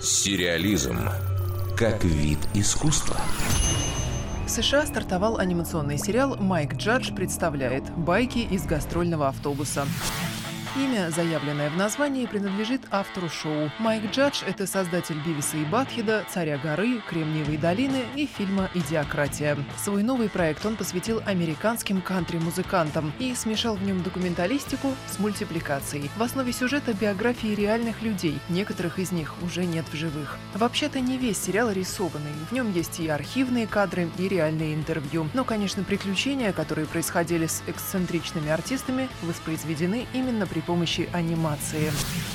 Сериализм как вид искусства. В США стартовал анимационный сериал «Майк Джадж представляет. Байки из гастрольного автобуса». Имя, заявленное в названии, принадлежит автору шоу. Майк Джадж – это создатель Бивиса и Батхеда, Царя горы, Кремниевой долины и фильма «Идиократия». Свой новый проект он посвятил американским кантри-музыкантам и смешал в нем документалистику с мультипликацией. В основе сюжета биографии реальных людей, некоторых из них уже нет в живых. Вообще-то не весь сериал рисованный, в нем есть и архивные кадры, и реальные интервью. Но, конечно, приключения, которые происходили с эксцентричными артистами, воспроизведены именно при при помощи анимации.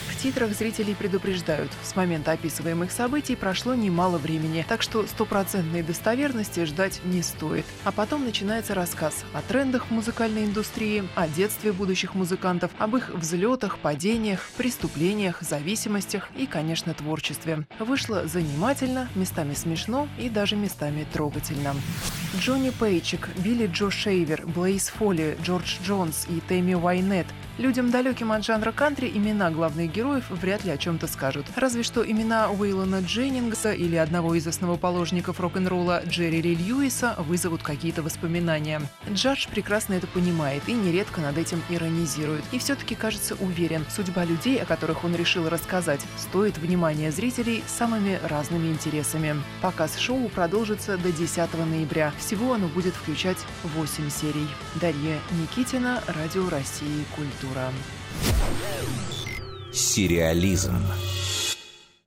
В титрах зрителей предупреждают, с момента описываемых событий прошло немало времени, так что стопроцентной достоверности ждать не стоит. А потом начинается рассказ о трендах в музыкальной индустрии, о детстве будущих музыкантов, об их взлетах, падениях, преступлениях, зависимостях и, конечно, творчестве. Вышло занимательно, местами смешно и даже местами трогательно. Джонни Пейчик, Билли Джо Шейвер, Блейз Фолли, Джордж Джонс и Тэмми Уайнет Людям, далеким от жанра кантри, имена главных героев вряд ли о чем-то скажут. Разве что имена Уэйлона Дженнингса или одного из основоположников рок-н-ролла Джерри Ли Льюиса вызовут какие-то воспоминания. Джадж прекрасно это понимает и нередко над этим иронизирует. И все-таки кажется уверен, судьба людей, о которых он решил рассказать, стоит внимания зрителей самыми разными интересами. Показ шоу продолжится до 10 ноября. Всего оно будет включать 8 серий. Дарья Никитина, Радио России, Культура. Сериализм.